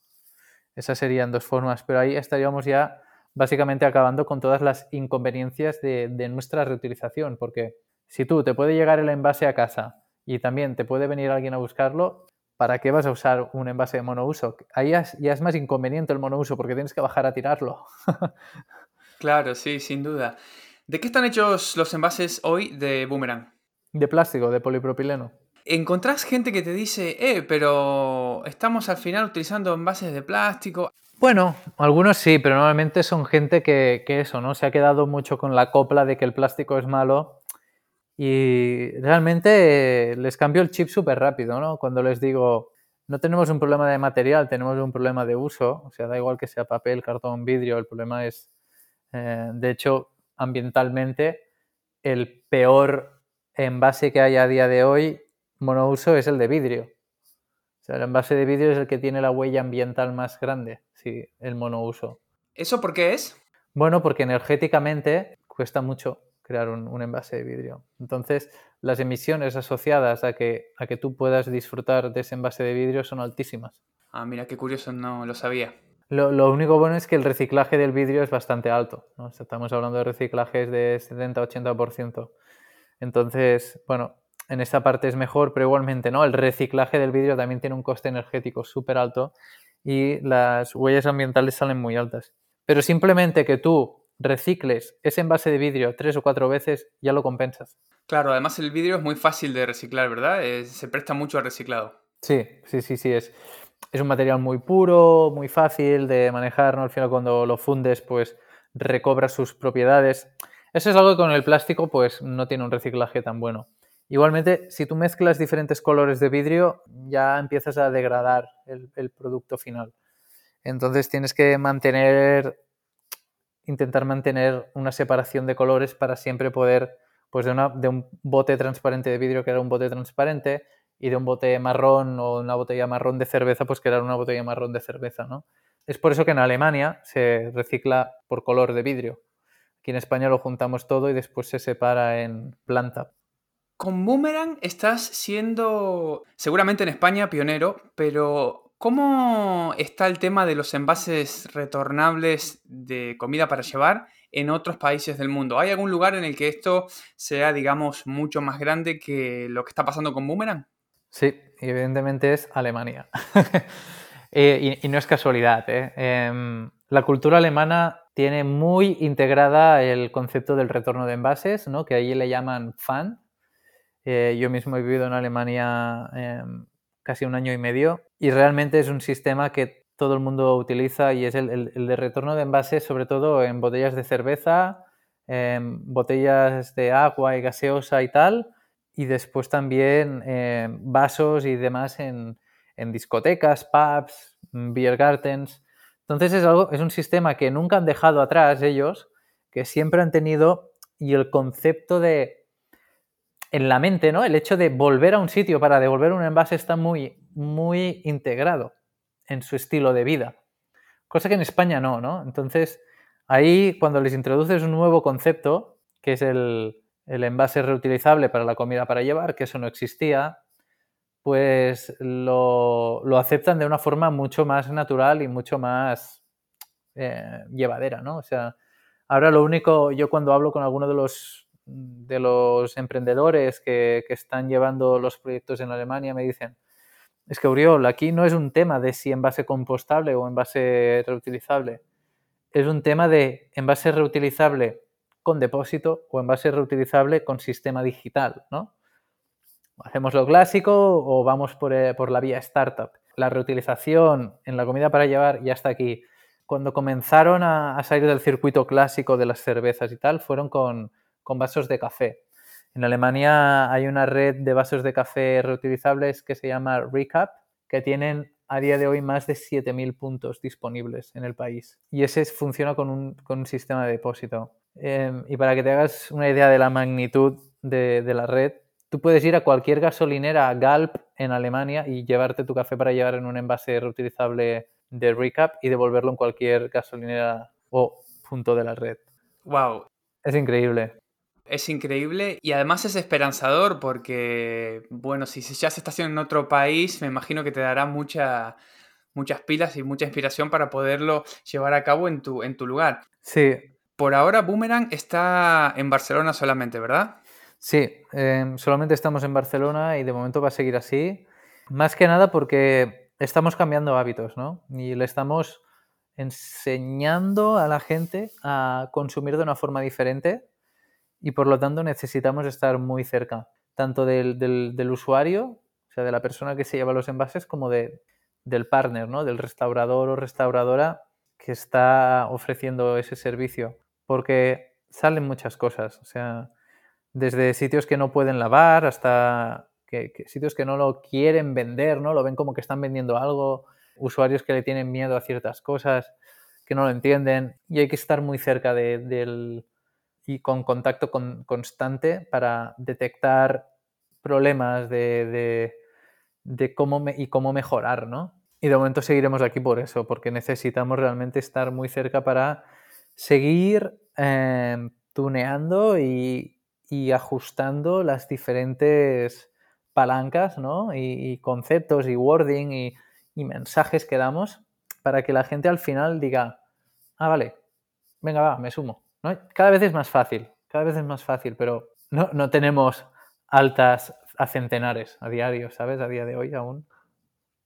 Esas serían dos formas, pero ahí estaríamos ya básicamente acabando con todas las inconveniencias de, nuestra reutilización, porque si tú te puede llegar el envase a casa y también te puede venir alguien a buscarlo, ¿para qué vas a usar un envase de monouso? Ahí ya es, más inconveniente el monouso porque tienes que bajar a tirarlo. [laughs] claro, sí, sin duda. ¿De qué están hechos los envases hoy de Boomerang? De plástico, de polipropileno. ¿Encontrás gente que te dice, eh, pero estamos al final utilizando envases de plástico? Bueno, algunos sí, pero normalmente son gente que, que eso, ¿no? Se ha quedado mucho con la copla de que el plástico es malo y realmente eh, les cambio el chip súper rápido, ¿no? Cuando les digo, no tenemos un problema de material, tenemos un problema de uso, o sea, da igual que sea papel, cartón, vidrio, el problema es, eh, de hecho, ambientalmente, el peor envase que hay a día de hoy monouso es el de vidrio. O sea, el envase de vidrio es el que tiene la huella ambiental más grande, sí, el monouso. ¿Eso por qué es? Bueno, porque energéticamente cuesta mucho crear un, envase de vidrio. Entonces, las emisiones asociadas a que, a que tú puedas disfrutar de ese envase de vidrio son altísimas. Ah, mira, qué curioso, no lo sabía. Lo, único bueno es que el reciclaje del vidrio es bastante alto. estamos hablando de reciclajes de 70-80%. Entonces, bueno, en esta parte es mejor, pero igualmente, ¿no? El reciclaje del vidrio también tiene un coste energético súper alto y las huellas ambientales salen muy altas. Pero simplemente que tú recicles ese envase de vidrio tres o cuatro veces, ya lo compensas. Claro, además el vidrio es muy fácil de reciclar, ¿verdad? Eh, se presta mucho al reciclado. Sí, sí, sí, sí. Es, es un material muy puro, muy fácil de manejar, ¿no? Al final cuando lo fundes, pues recobra sus propiedades. Eso es algo que con el plástico, pues no tiene un reciclaje tan bueno. Igualmente, si tú mezclas diferentes colores de vidrio, ya empiezas a degradar el, producto final. Entonces tienes que mantener intentar mantener una separación de colores para siempre poder, pues de, de un bote transparente de vidrio que era un bote transparente y de un bote marrón o una botella marrón de cerveza, pues que era una botella marrón de cerveza, ¿no? Es por eso que en Alemania se recicla por color de vidrio. Aquí en España lo juntamos todo y después se separa en planta. Con Boomerang estás siendo, seguramente en España, pionero, pero ¿Cómo está el tema de los envases retornables de comida para llevar en otros países del mundo. ¿Hay algún lugar en el que esto sea, digamos, mucho más grande que lo que está pasando con Boomerang? Sí, evidentemente es Alemania. [laughs] Eh, y, no es casualidad. ¿eh? Em, la cultura alemana tiene muy integrada el concepto del retorno de envases, ¿no? que allí le llaman fan. Eh, yo mismo he vivido en Alemania em, casi un año y medio y realmente es un sistema que todo el mundo utiliza y es el, de retorno de envases, sobre todo en botellas de cerveza, en botellas de agua y gaseosa y tal, y después también vasos y demás en, en discotecas, pubs, beer gardens. Entonces es, algo, es un sistema que nunca han dejado atrás ellos, que siempre han tenido y el concepto de en la mente, ¿no? El hecho de volver a un sitio para devolver un envase está muy, muy integrado en su estilo de vida. Cosa que en España no, ¿no? Entonces, ahí cuando les introduces un nuevo concepto, que es el, el envase reutilizable para la comida para llevar, que eso no existía, pues lo, aceptan de una forma mucho más natural y mucho más eh, llevadera, ¿no? O sea, ahora lo único, yo cuando hablo con alguno de los, de los emprendedores que, están llevando los proyectos en Alemania, me dicen, es que Uriol, aquí no es un tema de si envase compostable o envase reutilizable, es un tema de envase reutilizable con depósito o envase reutilizable con sistema digital, ¿no? Hacemos lo clásico o vamos eh, por, la vía startup. La reutilización en la comida para llevar ya está aquí. Cuando comenzaron a, salir del circuito clásico de las cervezas y tal, fueron con, vasos de café. En Alemania hay una red de vasos de café reutilizables que se llama Recap, que tienen a día de hoy más de 7.000 puntos disponibles en el país. Y ese funciona con un, sistema de depósito. Em, y para que te hagas una idea de la magnitud de la red, Tú puedes ir a cualquier gasolinera Galp en Alemania y llevarte tu café para llevar en un envase reutilizable de Recap y devolverlo en cualquier gasolinera o punto de la red. Wow. Es increíble. Es increíble y además es esperanzador porque, bueno, si ya se está haciendo en otro país, me imagino que te dará mucha, muchas pilas y mucha inspiración para poderlo llevar a cabo en tu, en tu lugar. Sí. Por ahora, Boomerang está en Barcelona solamente, ¿verdad? Sí, em, solamente estamos en Barcelona y de momento va a seguir así. Más que nada porque estamos cambiando hábitos, ¿no? Y le estamos enseñando a la gente a consumir de una forma diferente y por lo tanto necesitamos estar muy cerca, tanto del, del, usuario, o sea, de la persona que se lleva los envases, como de, del partner, ¿no? Del restaurador o restauradora que está ofreciendo ese servicio. Porque salen muchas cosas, o sea, desde sitios que no pueden lavar hasta que, sitios que no lo quieren vender, ¿no? Lo ven como que están vendiendo algo, usuarios que le tienen miedo a ciertas cosas, que no lo entienden, y hay que estar muy cerca de, del y con contacto constante para detectar problemas de, de, cómo y cómo mejorar, ¿no? Y de momento seguiremos aquí por eso, porque necesitamos realmente estar muy cerca para seguir eh, tuneando y, y ajustando las diferentes palancas, ¿no? Y, conceptos y wording y, mensajes que damos para que la gente al final diga, ah, vale, venga, va, me sumo. Cada vez es más fácil, cada vez es más fácil, pero no, no tenemos altas a centenares a diario, ¿sabes? A día de hoy aún.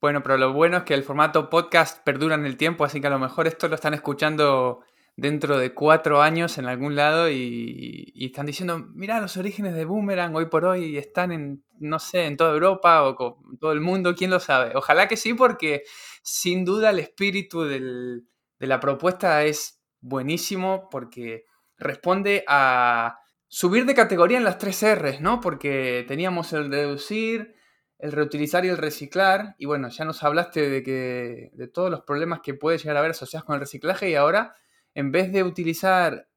Bueno, pero lo bueno es que el formato podcast perdura en el tiempo, así que a lo mejor esto lo están escuchando dentro de cuatro años en algún lado y, están diciendo, mira, los orígenes de Boomerang hoy por hoy están en, no sé, en toda Europa o con todo el mundo, quién lo sabe. Ojalá que sí, porque sin duda el espíritu de la propuesta es buenísimo porque responde a subir de categoría en las tres R's, ¿no? Porque teníamos el reducir, el reutilizar y el reciclar. Y bueno, ya nos hablaste de que de todos los problemas que puede llegar a haber asociados con el reciclaje y ahora en vez de utilizar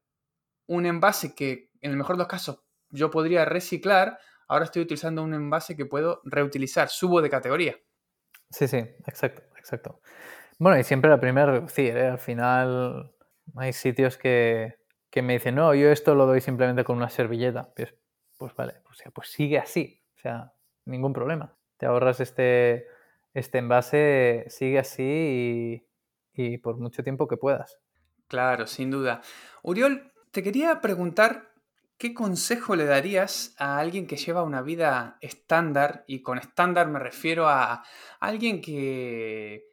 un envase que en el mejor de los casos yo podría reciclar, ahora estoy utilizando un envase que puedo reutilizar, subo de categoría. Sí, sí, exacto, exacto. Bueno, y siempre la primera reducir, ¿eh? al final hay sitios que, me dicen, no, yo esto lo doy simplemente con una servilleta. Pues, pues vale, pues, pues sigue así, o sea, ningún problema. Te ahorras este, este envase, sigue así y por mucho tiempo que puedas. Claro, sin duda. Uriol, te quería preguntar ¿qué consejo le darías a alguien que lleva una vida estándar? Y con estándar me refiero a alguien que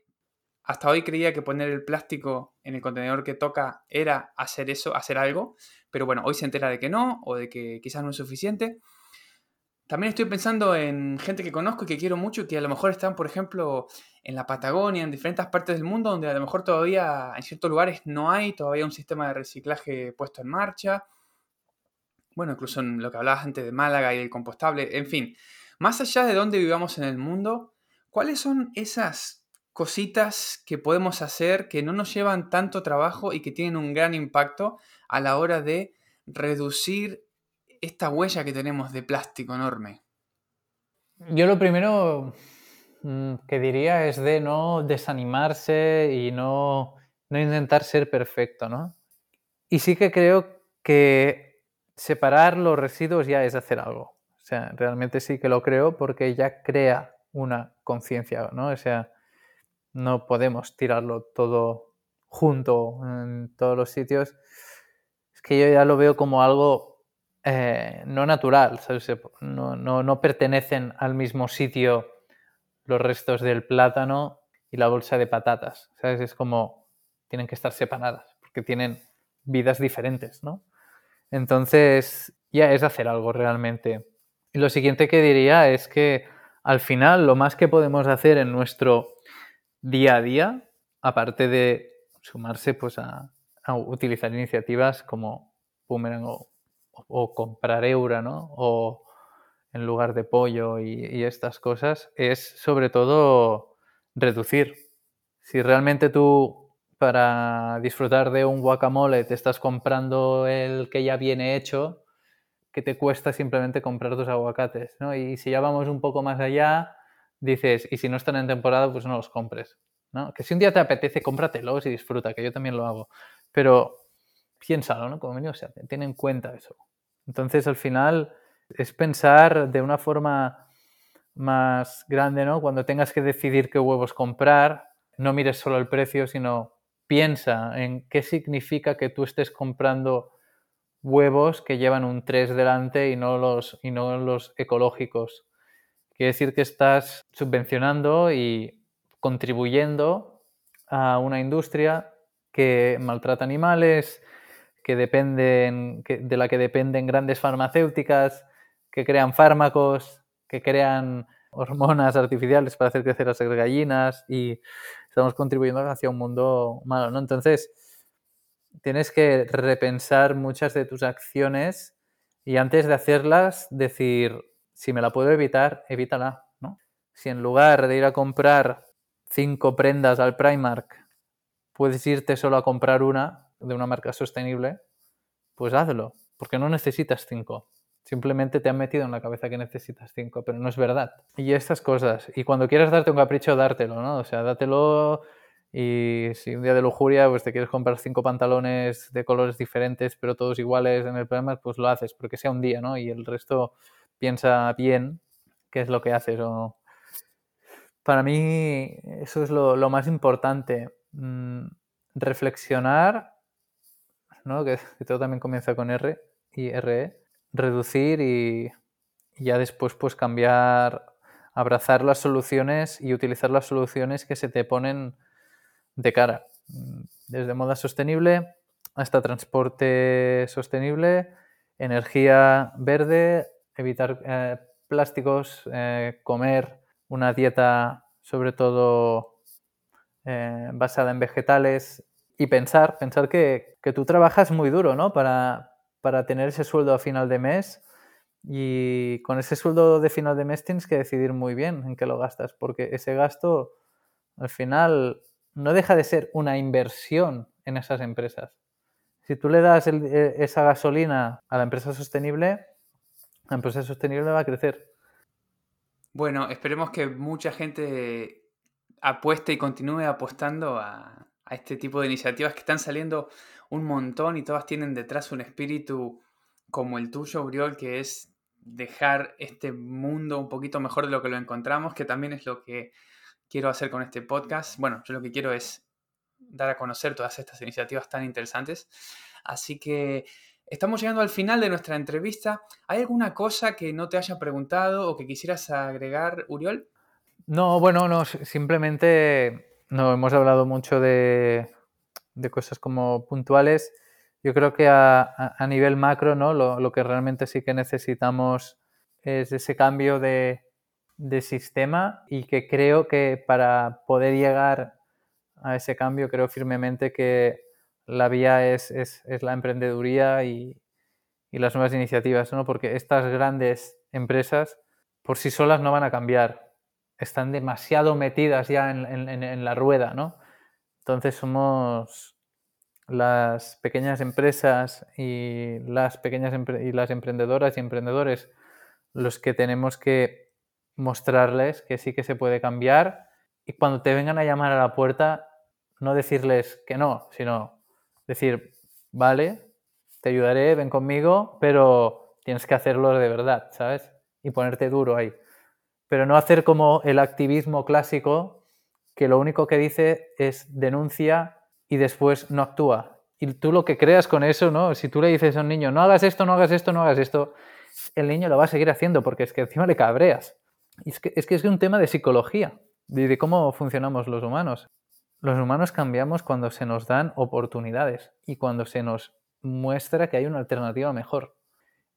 hasta hoy creía que poner el plástico en el contenedor que toca era hacer eso, hacer algo, pero bueno, hoy se entera de que no o de que quizás no es suficiente. También estoy pensando en gente que conozco y que quiero mucho que a lo mejor están, por ejemplo, en la Patagonia, en diferentes partes del mundo, donde a lo mejor todavía en ciertos lugares no hay todavía un sistema de reciclaje puesto en marcha. Bueno, incluso en lo que hablabas antes de Málaga y el compostable, en fin, más allá de dónde vivamos en el mundo, ¿cuáles son esas cositas que podemos hacer que no nos llevan tanto trabajo y que tienen un gran impacto a la hora de reducir esta huella que tenemos de plástico enorme? Yo lo primero mm, que diría es de no desanimarse y no, no intentar ser perfecto, ¿no? Y sí que creo que separar los residuos ya es hacer algo. O sea, realmente sí que lo creo porque ya crea una conciencia, ¿no? O sea, no podemos tirarlo todo junto en todos los sitios. Es que yo ya lo veo como algo eh, no natural, No, no, no pertenecen al mismo sitio los restos del plátano y la bolsa de patatas, ¿sabes? Es como tienen que estar separadas porque tienen vidas diferentes, ¿no? Entonces, ya es hacer algo realmente. Y lo siguiente que diría es que al final lo más que podemos hacer en nuestro día a día, aparte de sumarse pues a, utilizar iniciativas como Boomerang o, comprar Eura, ¿no? O en lugar de pollo y estas cosas, es sobre todo reducir. Si realmente tú para disfrutar de un guacamole te estás comprando el que ya viene hecho, que te cuesta simplemente comprar dos aguacates, ¿no? Y si ya vamos un poco más allá, dices, y si no están en temporada, pues no los compres, ¿no? Que si un día te apetece, cómpratelos y disfruta, que yo también lo hago. Pero piénsalo, ¿no? Como o sea, ten en cuenta eso. Entonces, al final, es pensar de una forma más grande, ¿no? Cuando tengas que decidir qué huevos comprar, no mires solo el precio, sino piensa en qué significa que tú estés comprando huevos que llevan un 3 delante y no los, y no los ecológicos. Quiere decir que estás subvencionando y contribuyendo a una industria que maltrata animales, que dependen, de la que dependen grandes farmacéuticas, que crean fármacos, que crean hormonas artificiales para hacer crecer las gallinas y estamos contribuyendo hacia un mundo malo, ¿no? Entonces, tienes que repensar muchas de tus acciones y antes de hacerlas decir, si me la puedo evitar, evítala, ¿no? Si en lugar de ir a comprar cinco prendas al Primark, puedes irte solo a comprar una de una marca sostenible, pues hazlo, porque no necesitas cinco. Simplemente te han metido en la cabeza que necesitas cinco, pero no es verdad. Y estas cosas. Y cuando quieras darte un capricho, dártelo, ¿no? O sea, dátelo y si un día de lujuria pues te quieres comprar cinco pantalones de colores diferentes, pero todos iguales en el programa, pues lo haces, porque sea un día, ¿no? Y el resto piensa bien qué es lo que haces. O... Para mí eso es lo, más importante. Mm, reflexionar, ¿no? Que, todo también comienza con R y RE reducir y, ya después pues cambiar, abrazar las soluciones y utilizar las soluciones que se te ponen de cara. Desde moda sostenible hasta transporte sostenible, energía verde, evitar eh, plásticos, eh, comer una dieta sobre todo eh, basada en vegetales y pensar, pensar que, que, tú trabajas muy duro ¿no? para, para tener ese sueldo a final de mes y con ese sueldo de final de mes tienes que decidir muy bien en qué lo gastas, porque ese gasto al final no deja de ser una inversión en esas empresas. Si tú le das e, esa gasolina a la empresa sostenible, la empresa sostenible va a crecer. Bueno, esperemos que mucha gente apueste y continúe apostando a, a este tipo de iniciativas que están saliendo un montón y todas tienen detrás un espíritu como el tuyo, Briol, que es dejar este mundo un poquito mejor de lo que lo encontramos, que también es lo que quiero hacer con este podcast. Bueno, yo lo que quiero es dar a conocer todas estas iniciativas tan interesantes. Así que Estamos llegando al final de nuestra entrevista. ¿Hay alguna cosa que no te haya preguntado o que quisieras agregar, Uriol? No, bueno, no, simplemente no hemos hablado mucho de, cosas como puntuales. Yo creo que a, nivel macro, ¿no? Lo, que realmente sí que necesitamos es ese cambio de, sistema y que creo que para poder llegar a ese cambio, creo firmemente que la vía es, la emprendeduría y, las nuevas iniciativas, ¿no? Porque estas grandes empresas por sí solas no van a cambiar. Están demasiado metidas ya en, la rueda, ¿no? Entonces somos las pequeñas empresas y las pequeñas y las emprendedoras y emprendedores los que tenemos que mostrarles que sí que se puede cambiar y cuando te vengan a llamar a la puerta no decirles que no, sino decir, vale, te ayudaré, ven conmigo, pero tienes que hacerlo de verdad, ¿sabes? Y ponerte duro ahí. Pero no hacer como el activismo clásico, que lo único que dice es denuncia y después no actúa. Y tú lo que creas con eso, ¿no? Si tú le dices a un niño, no hagas esto, no hagas esto, no hagas esto, el niño lo va a seguir haciendo porque es que encima le cabreas. Es, que es un tema de psicología, de cómo funcionamos los humanos. Los humanos cambiamos cuando se nos dan oportunidades y cuando se nos muestra que hay una alternativa mejor.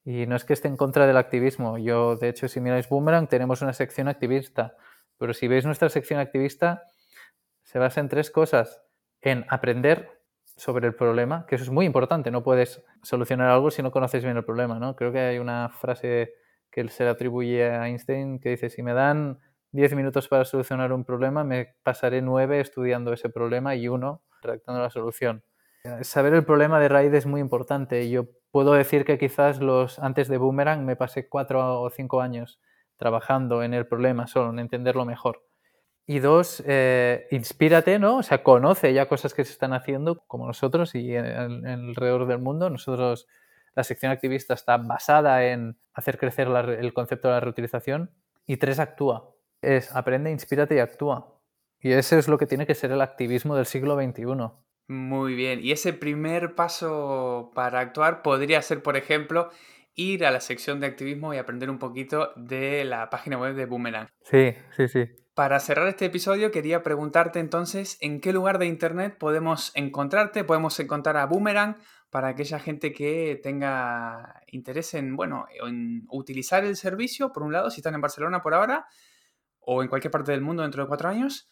Y no es que esté en contra del activismo. Yo, de hecho, si miráis Boomerang, tenemos una sección activista. Pero si veis nuestra sección activista, se basa en tres cosas. En aprender sobre el problema, que eso es muy importante. No puedes solucionar algo si no conoces bien el problema. ¿no? Creo que hay una frase que se le atribuye a Einstein que dice, si me dan 10 minutos para solucionar un problema, me pasaré 9 estudiando ese problema y uno redactando la solución. Saber el problema de raíz es muy importante. Yo puedo decir que quizás los antes de Boomerang me pasé 4 o 5 años trabajando en el problema solo, en entenderlo mejor. Y dos, eh, inspírate, ¿no? O sea, conoce ya cosas que se están haciendo como nosotros y en, alrededor del mundo. Nosotros, la sección activista está basada en hacer crecer el concepto de la reutilización. Y tres, actúa es aprende, inspírate y actúa. Y ese es lo que tiene que ser el activismo del siglo XXI. Muy bien. Y ese primer paso para actuar podría ser, por ejemplo, ir a la sección de activismo y aprender un poquito de la página web de Boomerang. Sí, sí, sí. Para cerrar este episodio quería preguntarte entonces en qué lugar de internet podemos encontrarte, podemos encontrar a Boomerang para aquella gente que tenga interés en, bueno, en utilizar el servicio, por un lado, si están en Barcelona por ahora, o en cualquier parte del mundo dentro de cuatro años,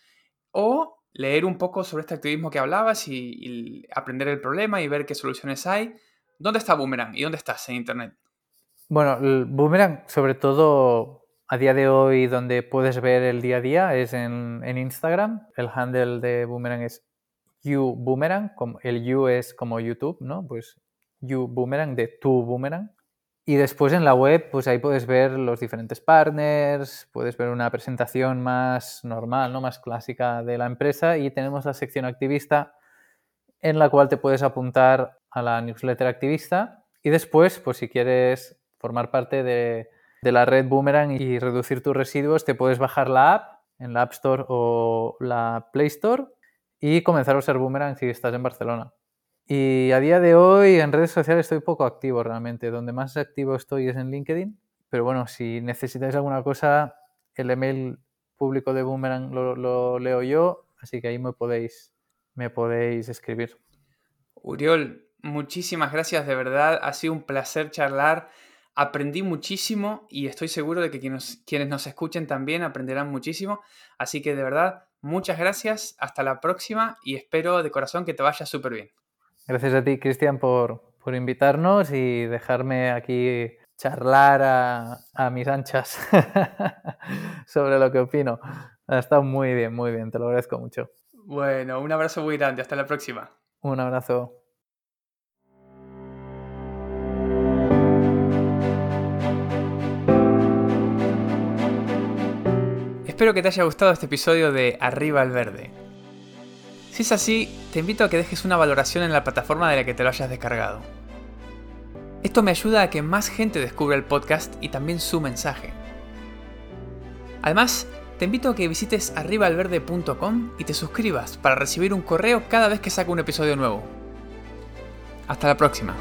o leer un poco sobre este activismo que hablabas y, aprender el problema y ver qué soluciones hay. ¿Dónde está Boomerang y dónde estás en Internet? Bueno, el Boomerang, sobre todo a día de hoy, donde puedes ver el día a día, es en, Instagram. El handle de Boomerang es YouBoomerang, el You es como YouTube, ¿no? Pues YouBoomerang de tu Boomerang. Y después en la web, pues ahí puedes ver los diferentes partners, puedes ver una presentación más normal, ¿no? más clásica de la empresa y tenemos la sección activista en la cual te puedes apuntar a la newsletter activista y después, pues si quieres formar parte de, de la red Boomerang y reducir tus residuos, te puedes bajar la app en la App Store o la Play Store y comenzar a usar Boomerang si estás en Barcelona. Y a día de hoy en redes sociales estoy poco activo realmente. Donde más activo estoy es en LinkedIn. Pero bueno, si necesitáis alguna cosa, el email público de Boomerang lo, leo yo, así que ahí me podéis, me podéis escribir. Uriol, muchísimas gracias de verdad. Ha sido un placer charlar. Aprendí muchísimo y estoy seguro de que quienes, quienes nos escuchen también aprenderán muchísimo. Así que de verdad, muchas gracias. Hasta la próxima y espero de corazón que te vaya súper bien. Gracias a ti, Cristian, por, invitarnos y dejarme aquí charlar a, mis anchas [laughs] sobre lo que opino. Ha estado muy bien, muy bien, te lo agradezco mucho. Bueno, un abrazo muy grande, hasta la próxima. Un abrazo. Espero que te haya gustado este episodio de Arriba al Verde. Si es así, te invito a que dejes una valoración en la plataforma de la que te lo hayas descargado. Esto me ayuda a que más gente descubra el podcast y también su mensaje. Además, te invito a que visites arribaalverde.com y te suscribas para recibir un correo cada vez que saco un episodio nuevo. Hasta la próxima.